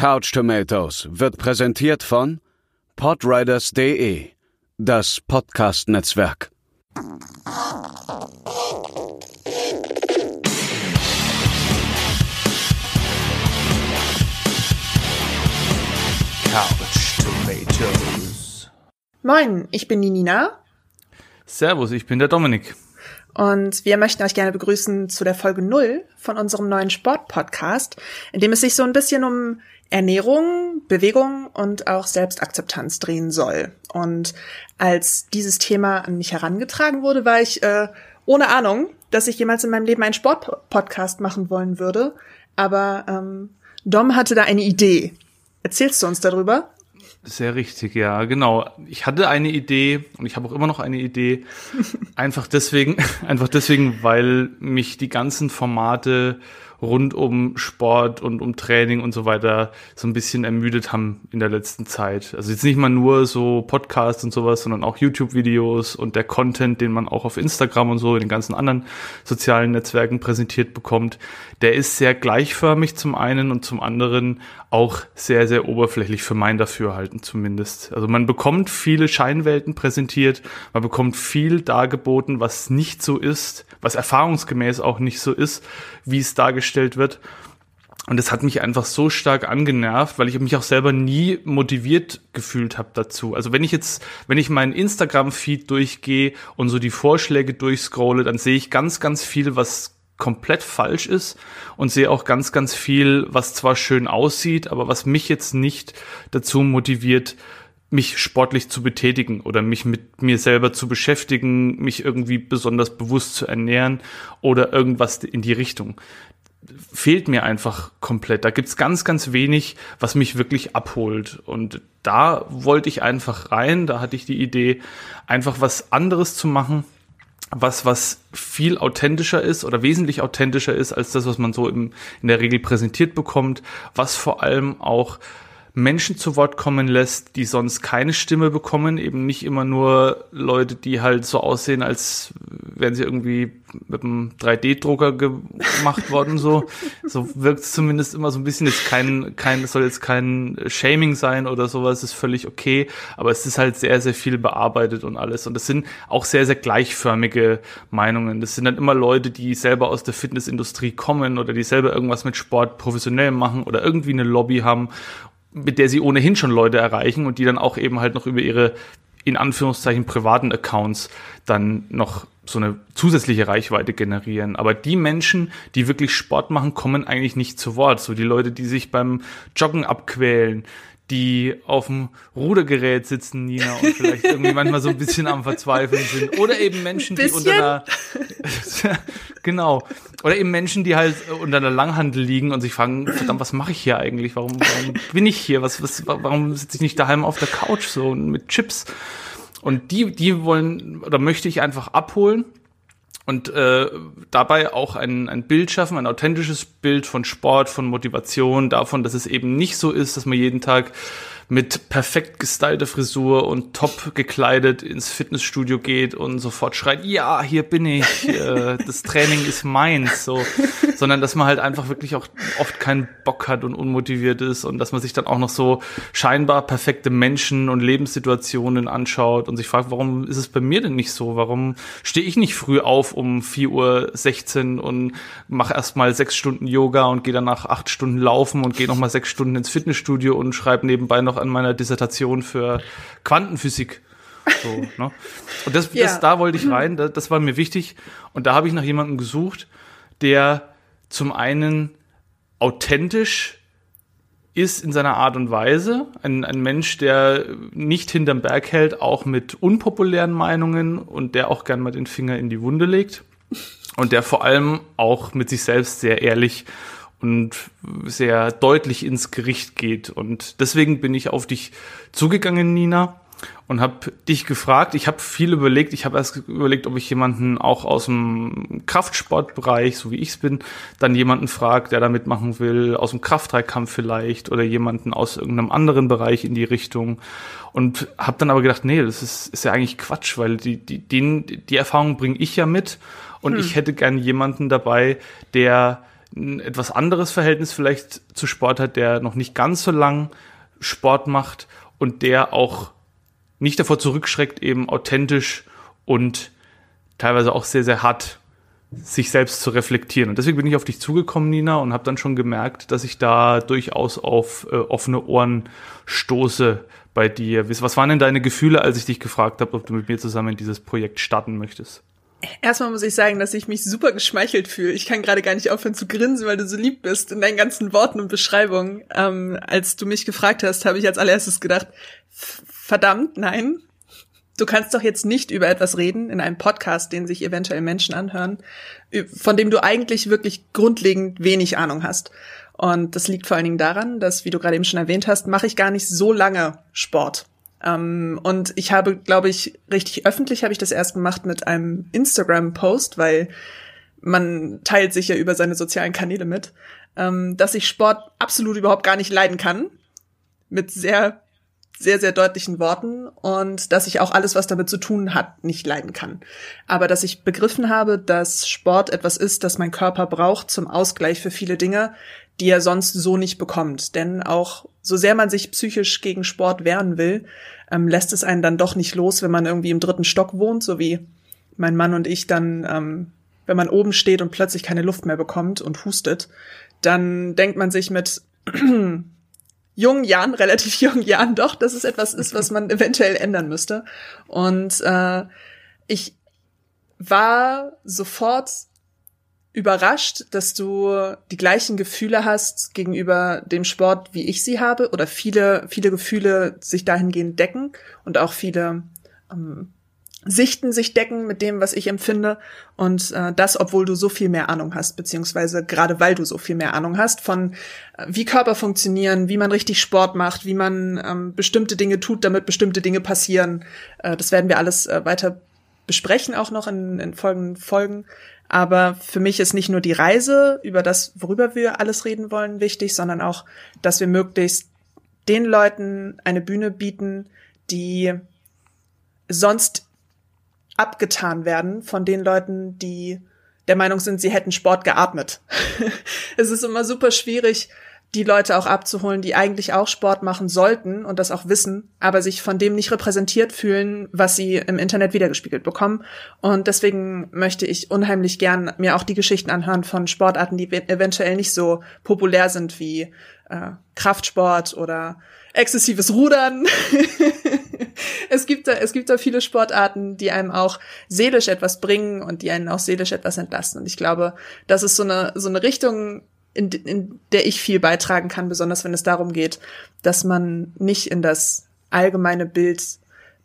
Couch Tomatoes wird präsentiert von podriders.de, das Podcast-Netzwerk. Couch Tomatoes. Moin, ich bin die Nina. Servus, ich bin der Dominik. Und wir möchten euch gerne begrüßen zu der Folge 0 von unserem neuen Sport-Podcast, in dem es sich so ein bisschen um Ernährung, Bewegung und auch Selbstakzeptanz drehen soll. Und als dieses Thema an mich herangetragen wurde, war ich äh, ohne Ahnung, dass ich jemals in meinem Leben einen Sport-Podcast machen wollen würde. Aber ähm, Dom hatte da eine Idee. Erzählst du uns darüber? Sehr richtig, ja, genau. Ich hatte eine Idee und ich habe auch immer noch eine Idee. Einfach deswegen, einfach deswegen, weil mich die ganzen Formate rund um Sport und um Training und so weiter so ein bisschen ermüdet haben in der letzten Zeit. Also jetzt nicht mal nur so Podcasts und sowas, sondern auch YouTube-Videos und der Content, den man auch auf Instagram und so in den ganzen anderen sozialen Netzwerken präsentiert bekommt, der ist sehr gleichförmig zum einen und zum anderen auch sehr, sehr oberflächlich für mein Dafürhalten zumindest. Also man bekommt viele Scheinwelten präsentiert, man bekommt viel dargeboten, was nicht so ist, was erfahrungsgemäß auch nicht so ist, wie es dargestellt wird. Und das hat mich einfach so stark angenervt, weil ich mich auch selber nie motiviert gefühlt habe dazu. Also wenn ich jetzt, wenn ich meinen Instagram-Feed durchgehe und so die Vorschläge durchscrolle, dann sehe ich ganz, ganz viel, was komplett falsch ist und sehe auch ganz, ganz viel, was zwar schön aussieht, aber was mich jetzt nicht dazu motiviert, mich sportlich zu betätigen oder mich mit mir selber zu beschäftigen, mich irgendwie besonders bewusst zu ernähren oder irgendwas in die Richtung. Fehlt mir einfach komplett. Da gibt's ganz, ganz wenig, was mich wirklich abholt. Und da wollte ich einfach rein, da hatte ich die Idee, einfach was anderes zu machen, was, was viel authentischer ist oder wesentlich authentischer ist als das, was man so im, in der Regel präsentiert bekommt, was vor allem auch Menschen zu Wort kommen lässt, die sonst keine Stimme bekommen, eben nicht immer nur Leute, die halt so aussehen, als wären sie irgendwie mit einem 3D-Drucker gemacht worden, so. So wirkt es zumindest immer so ein bisschen, jetzt kein, kein, soll jetzt kein Shaming sein oder sowas, ist völlig okay, aber es ist halt sehr, sehr viel bearbeitet und alles. Und das sind auch sehr, sehr gleichförmige Meinungen. Das sind dann immer Leute, die selber aus der Fitnessindustrie kommen oder die selber irgendwas mit Sport professionell machen oder irgendwie eine Lobby haben mit der sie ohnehin schon Leute erreichen und die dann auch eben halt noch über ihre in Anführungszeichen privaten Accounts dann noch so eine zusätzliche Reichweite generieren. Aber die Menschen, die wirklich Sport machen, kommen eigentlich nicht zu Wort. So die Leute, die sich beim Joggen abquälen, die auf dem Rudergerät sitzen, Nina, und vielleicht irgendwie manchmal so ein bisschen am Verzweifeln sind. Oder eben Menschen, die unter einer, genau. Oder eben Menschen, die halt unter einer Langhandel liegen und sich fragen, verdammt, was mache ich hier eigentlich? Warum, warum bin ich hier? Was, was, warum sitze ich nicht daheim auf der Couch so mit Chips? Und die, die wollen, oder möchte ich einfach abholen und äh, dabei auch ein, ein Bild schaffen, ein authentisches Bild von Sport, von Motivation, davon, dass es eben nicht so ist, dass man jeden Tag mit perfekt gestylter Frisur und top gekleidet ins Fitnessstudio geht und sofort schreit, ja, hier bin ich, äh, das Training ist meins, so, sondern dass man halt einfach wirklich auch oft keinen Bock hat und unmotiviert ist und dass man sich dann auch noch so scheinbar perfekte Menschen und Lebenssituationen anschaut und sich fragt, warum ist es bei mir denn nicht so? Warum stehe ich nicht früh auf um 4.16 Uhr und mache erstmal sechs Stunden Yoga und gehe danach acht Stunden laufen und gehe nochmal sechs Stunden ins Fitnessstudio und schreibe nebenbei noch an meiner Dissertation für Quantenphysik. So, ne? Und das, ja. das, da wollte ich rein, das, das war mir wichtig. Und da habe ich nach jemandem gesucht, der zum einen authentisch ist in seiner Art und Weise. Ein, ein Mensch, der nicht hinterm Berg hält, auch mit unpopulären Meinungen und der auch gern mal den Finger in die Wunde legt. Und der vor allem auch mit sich selbst sehr ehrlich und sehr deutlich ins Gericht geht. Und deswegen bin ich auf dich zugegangen, Nina, und habe dich gefragt. Ich habe viel überlegt. Ich habe erst überlegt, ob ich jemanden auch aus dem Kraftsportbereich, so wie ich es bin, dann jemanden frage, der da mitmachen will, aus dem Kraftdreikampf vielleicht oder jemanden aus irgendeinem anderen Bereich in die Richtung. Und habe dann aber gedacht, nee, das ist, ist ja eigentlich Quatsch, weil die, die, den, die Erfahrung bringe ich ja mit. Und hm. ich hätte gern jemanden dabei, der ein etwas anderes Verhältnis vielleicht zu Sport hat, der noch nicht ganz so lang Sport macht und der auch nicht davor zurückschreckt, eben authentisch und teilweise auch sehr, sehr hart sich selbst zu reflektieren. Und deswegen bin ich auf dich zugekommen, Nina, und habe dann schon gemerkt, dass ich da durchaus auf äh, offene Ohren stoße bei dir. Was waren denn deine Gefühle, als ich dich gefragt habe, ob du mit mir zusammen dieses Projekt starten möchtest? Erstmal muss ich sagen, dass ich mich super geschmeichelt fühle. Ich kann gerade gar nicht aufhören zu grinsen, weil du so lieb bist in deinen ganzen Worten und Beschreibungen. Ähm, als du mich gefragt hast, habe ich als allererstes gedacht, verdammt, nein, du kannst doch jetzt nicht über etwas reden in einem Podcast, den sich eventuell Menschen anhören, von dem du eigentlich wirklich grundlegend wenig Ahnung hast. Und das liegt vor allen Dingen daran, dass, wie du gerade eben schon erwähnt hast, mache ich gar nicht so lange Sport. Um, und ich habe, glaube ich, richtig öffentlich habe ich das erst gemacht mit einem Instagram-Post, weil man teilt sich ja über seine sozialen Kanäle mit, um, dass ich Sport absolut überhaupt gar nicht leiden kann. Mit sehr sehr, sehr deutlichen Worten und dass ich auch alles, was damit zu tun hat, nicht leiden kann. Aber dass ich begriffen habe, dass Sport etwas ist, das mein Körper braucht zum Ausgleich für viele Dinge, die er sonst so nicht bekommt. Denn auch so sehr man sich psychisch gegen Sport wehren will, ähm, lässt es einen dann doch nicht los, wenn man irgendwie im dritten Stock wohnt, so wie mein Mann und ich dann, ähm, wenn man oben steht und plötzlich keine Luft mehr bekommt und hustet, dann denkt man sich mit jungen Jahren, relativ jungen Jahren doch, dass es etwas ist, was man eventuell ändern müsste. Und äh, ich war sofort überrascht, dass du die gleichen Gefühle hast gegenüber dem Sport, wie ich sie habe, oder viele, viele Gefühle sich dahingehend decken und auch viele ähm, Sichten sich decken mit dem, was ich empfinde. Und äh, das, obwohl du so viel mehr Ahnung hast, beziehungsweise gerade weil du so viel mehr Ahnung hast von äh, wie Körper funktionieren, wie man richtig Sport macht, wie man ähm, bestimmte Dinge tut, damit bestimmte Dinge passieren. Äh, das werden wir alles äh, weiter besprechen, auch noch in, in folgenden Folgen. Aber für mich ist nicht nur die Reise über das, worüber wir alles reden wollen, wichtig, sondern auch, dass wir möglichst den Leuten eine Bühne bieten, die sonst abgetan werden von den Leuten, die der Meinung sind, sie hätten Sport geatmet. es ist immer super schwierig, die Leute auch abzuholen, die eigentlich auch Sport machen sollten und das auch wissen, aber sich von dem nicht repräsentiert fühlen, was sie im Internet wiedergespiegelt bekommen. Und deswegen möchte ich unheimlich gern mir auch die Geschichten anhören von Sportarten, die eventuell nicht so populär sind wie äh, Kraftsport oder exzessives Rudern. es gibt da, es gibt da viele Sportarten, die einem auch seelisch etwas bringen und die einen auch seelisch etwas entlasten. Und ich glaube, das ist so eine, so eine Richtung, in, in der ich viel beitragen kann, besonders wenn es darum geht, dass man nicht in das allgemeine Bild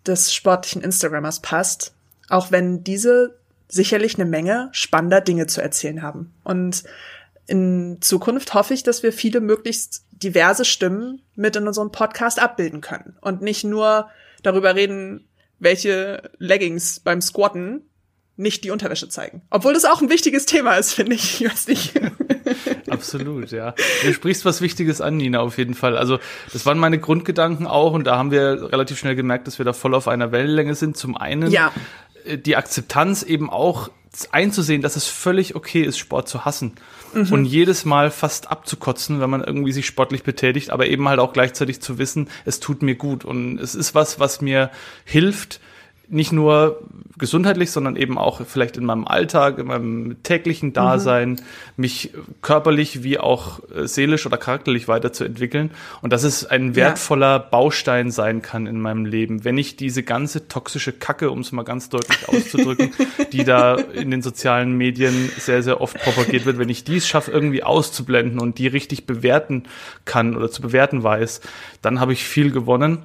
des sportlichen Instagrammers passt, auch wenn diese sicherlich eine Menge spannender Dinge zu erzählen haben. Und in Zukunft hoffe ich, dass wir viele möglichst diverse Stimmen mit in unserem Podcast abbilden können und nicht nur darüber reden, welche Leggings beim Squatten nicht die Unterwäsche zeigen. Obwohl das auch ein wichtiges Thema ist, finde ich. Ich weiß nicht. Absolut, ja. Du sprichst was Wichtiges an, Nina, auf jeden Fall. Also, das waren meine Grundgedanken auch und da haben wir relativ schnell gemerkt, dass wir da voll auf einer Wellenlänge sind. Zum einen ja. Äh, die Akzeptanz eben auch einzusehen, dass es völlig okay ist, Sport zu hassen. Mhm. Und jedes Mal fast abzukotzen, wenn man irgendwie sich sportlich betätigt, aber eben halt auch gleichzeitig zu wissen, es tut mir gut. Und es ist was, was mir hilft, nicht nur gesundheitlich, sondern eben auch vielleicht in meinem Alltag, in meinem täglichen Dasein, mhm. mich körperlich wie auch äh, seelisch oder charakterlich weiterzuentwickeln. Und dass es ein wertvoller ja. Baustein sein kann in meinem Leben, wenn ich diese ganze toxische Kacke, um es mal ganz deutlich auszudrücken, die da in den sozialen Medien sehr, sehr oft propagiert wird, wenn ich dies schaffe, irgendwie auszublenden und die richtig bewerten kann oder zu bewerten weiß, dann habe ich viel gewonnen.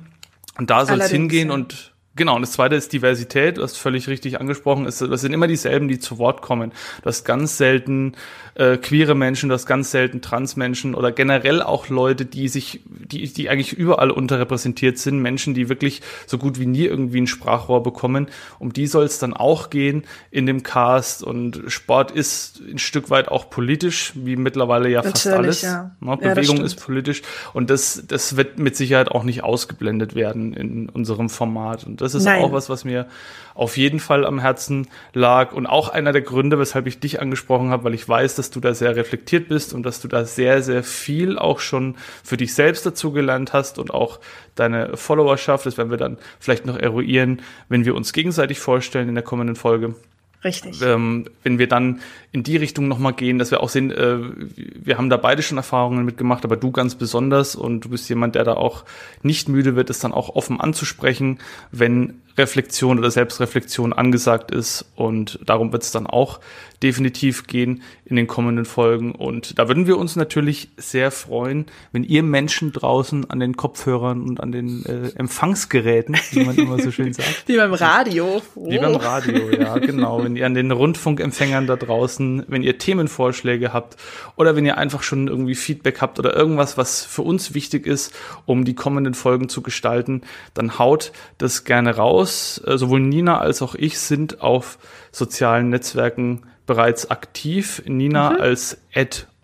Und da soll es hingehen und Genau, und das zweite ist Diversität, du hast völlig richtig angesprochen, ist, das sind immer dieselben, die zu Wort kommen. Du hast ganz selten äh, queere Menschen, du hast ganz selten Transmenschen oder generell auch Leute, die sich die, die eigentlich überall unterrepräsentiert sind, Menschen, die wirklich so gut wie nie irgendwie ein Sprachrohr bekommen. Um die soll es dann auch gehen in dem Cast. Und Sport ist ein Stück weit auch politisch, wie mittlerweile ja Natürlich, fast alles. Ja. Ne? Bewegung ja, ist politisch. Und das, das wird mit Sicherheit auch nicht ausgeblendet werden in unserem Format. Und das ist Nein. auch was, was mir auf jeden Fall am Herzen lag und auch einer der Gründe, weshalb ich dich angesprochen habe, weil ich weiß, dass du da sehr reflektiert bist und dass du da sehr, sehr viel auch schon für dich selbst dazu gelernt hast und auch deine Followerschaft. Das werden wir dann vielleicht noch eruieren, wenn wir uns gegenseitig vorstellen in der kommenden Folge. Richtig. Ähm, wenn wir dann in die Richtung nochmal gehen, dass wir auch sehen, äh, wir haben da beide schon Erfahrungen mitgemacht, aber du ganz besonders und du bist jemand, der da auch nicht müde wird, es dann auch offen anzusprechen, wenn Reflexion oder Selbstreflexion angesagt ist. Und darum wird es dann auch definitiv gehen in den kommenden Folgen. Und da würden wir uns natürlich sehr freuen, wenn ihr Menschen draußen an den Kopfhörern und an den äh, Empfangsgeräten, wie man immer so schön sagt. Wie beim Radio. Wie beim Radio, ja, genau. Wenn ihr an den Rundfunkempfängern da draußen, wenn ihr Themenvorschläge habt oder wenn ihr einfach schon irgendwie Feedback habt oder irgendwas, was für uns wichtig ist, um die kommenden Folgen zu gestalten, dann haut das gerne raus aus. Äh, sowohl Nina als auch ich sind auf sozialen Netzwerken bereits aktiv. Nina mhm. als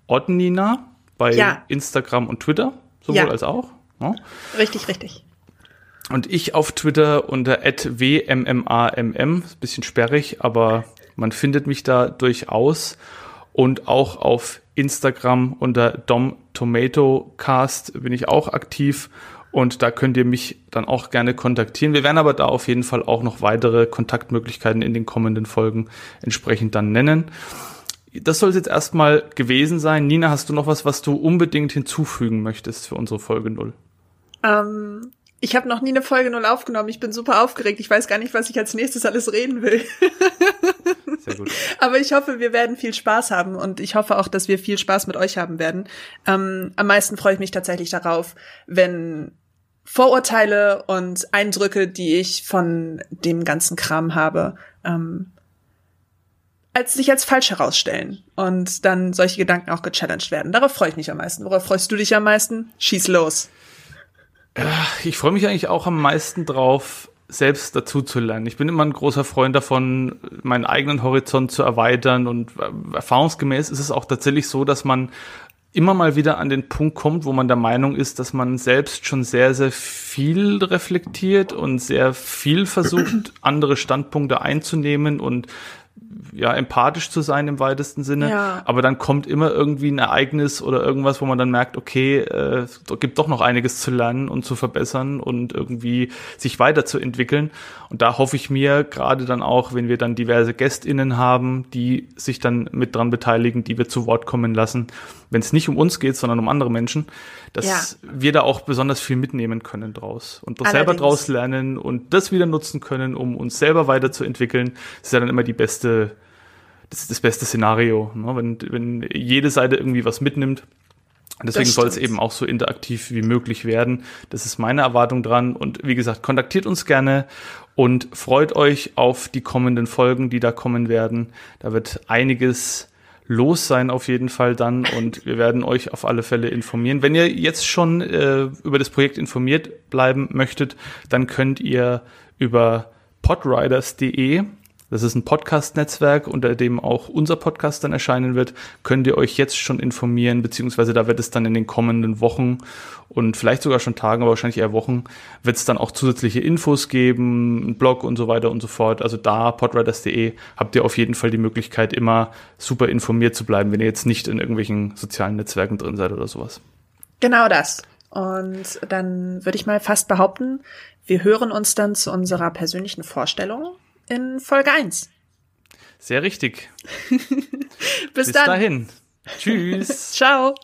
@oddnina bei ja. Instagram und Twitter, sowohl ja. als auch. Ja. Richtig, richtig. Und ich auf Twitter unter @wmmamm, bisschen sperrig, aber man findet mich da durchaus und auch auf Instagram unter Dom Tomato Cast bin ich auch aktiv und da könnt ihr mich dann auch gerne kontaktieren. Wir werden aber da auf jeden Fall auch noch weitere Kontaktmöglichkeiten in den kommenden Folgen entsprechend dann nennen. Das soll es jetzt erstmal gewesen sein. Nina, hast du noch was, was du unbedingt hinzufügen möchtest für unsere Folge 0? Ähm, ich habe noch nie eine Folge 0 aufgenommen. Ich bin super aufgeregt. Ich weiß gar nicht, was ich als nächstes alles reden will. Sehr gut. Aber ich hoffe, wir werden viel Spaß haben und ich hoffe auch, dass wir viel Spaß mit euch haben werden. Ähm, am meisten freue ich mich tatsächlich darauf, wenn Vorurteile und Eindrücke, die ich von dem ganzen Kram habe, ähm, als sich als falsch herausstellen und dann solche Gedanken auch gechallenged werden. Darauf freue ich mich am meisten. Worauf freust du dich am meisten? Schieß los. Ich freue mich eigentlich auch am meisten drauf, selbst dazu zu lernen. Ich bin immer ein großer Freund davon, meinen eigenen Horizont zu erweitern und äh, erfahrungsgemäß ist es auch tatsächlich so, dass man immer mal wieder an den Punkt kommt, wo man der Meinung ist, dass man selbst schon sehr, sehr viel reflektiert und sehr viel versucht, andere Standpunkte einzunehmen und ja, empathisch zu sein im weitesten Sinne. Ja. Aber dann kommt immer irgendwie ein Ereignis oder irgendwas, wo man dann merkt, okay, äh, gibt doch noch einiges zu lernen und zu verbessern und irgendwie sich weiterzuentwickeln. Und da hoffe ich mir gerade dann auch, wenn wir dann diverse GästInnen haben, die sich dann mit dran beteiligen, die wir zu Wort kommen lassen, wenn es nicht um uns geht, sondern um andere Menschen, dass ja. wir da auch besonders viel mitnehmen können draus und das selber draus lernen und das wieder nutzen können, um uns selber weiterzuentwickeln. Das ist ja dann immer die beste, das ist das beste Szenario, ne? wenn, wenn jede Seite irgendwie was mitnimmt. Deswegen soll es eben auch so interaktiv wie möglich werden. Das ist meine Erwartung dran. Und wie gesagt, kontaktiert uns gerne und freut euch auf die kommenden Folgen, die da kommen werden. Da wird einiges los sein auf jeden Fall dann und wir werden euch auf alle Fälle informieren. Wenn ihr jetzt schon äh, über das Projekt informiert bleiben möchtet, dann könnt ihr über podriders.de das ist ein Podcast-Netzwerk, unter dem auch unser Podcast dann erscheinen wird. Könnt ihr euch jetzt schon informieren, beziehungsweise da wird es dann in den kommenden Wochen und vielleicht sogar schon Tagen, aber wahrscheinlich eher Wochen, wird es dann auch zusätzliche Infos geben, einen Blog und so weiter und so fort. Also da, podriders.de, habt ihr auf jeden Fall die Möglichkeit, immer super informiert zu bleiben, wenn ihr jetzt nicht in irgendwelchen sozialen Netzwerken drin seid oder sowas. Genau das. Und dann würde ich mal fast behaupten, wir hören uns dann zu unserer persönlichen Vorstellung in Folge 1. Sehr richtig. Bis, Bis dahin. Tschüss. Ciao.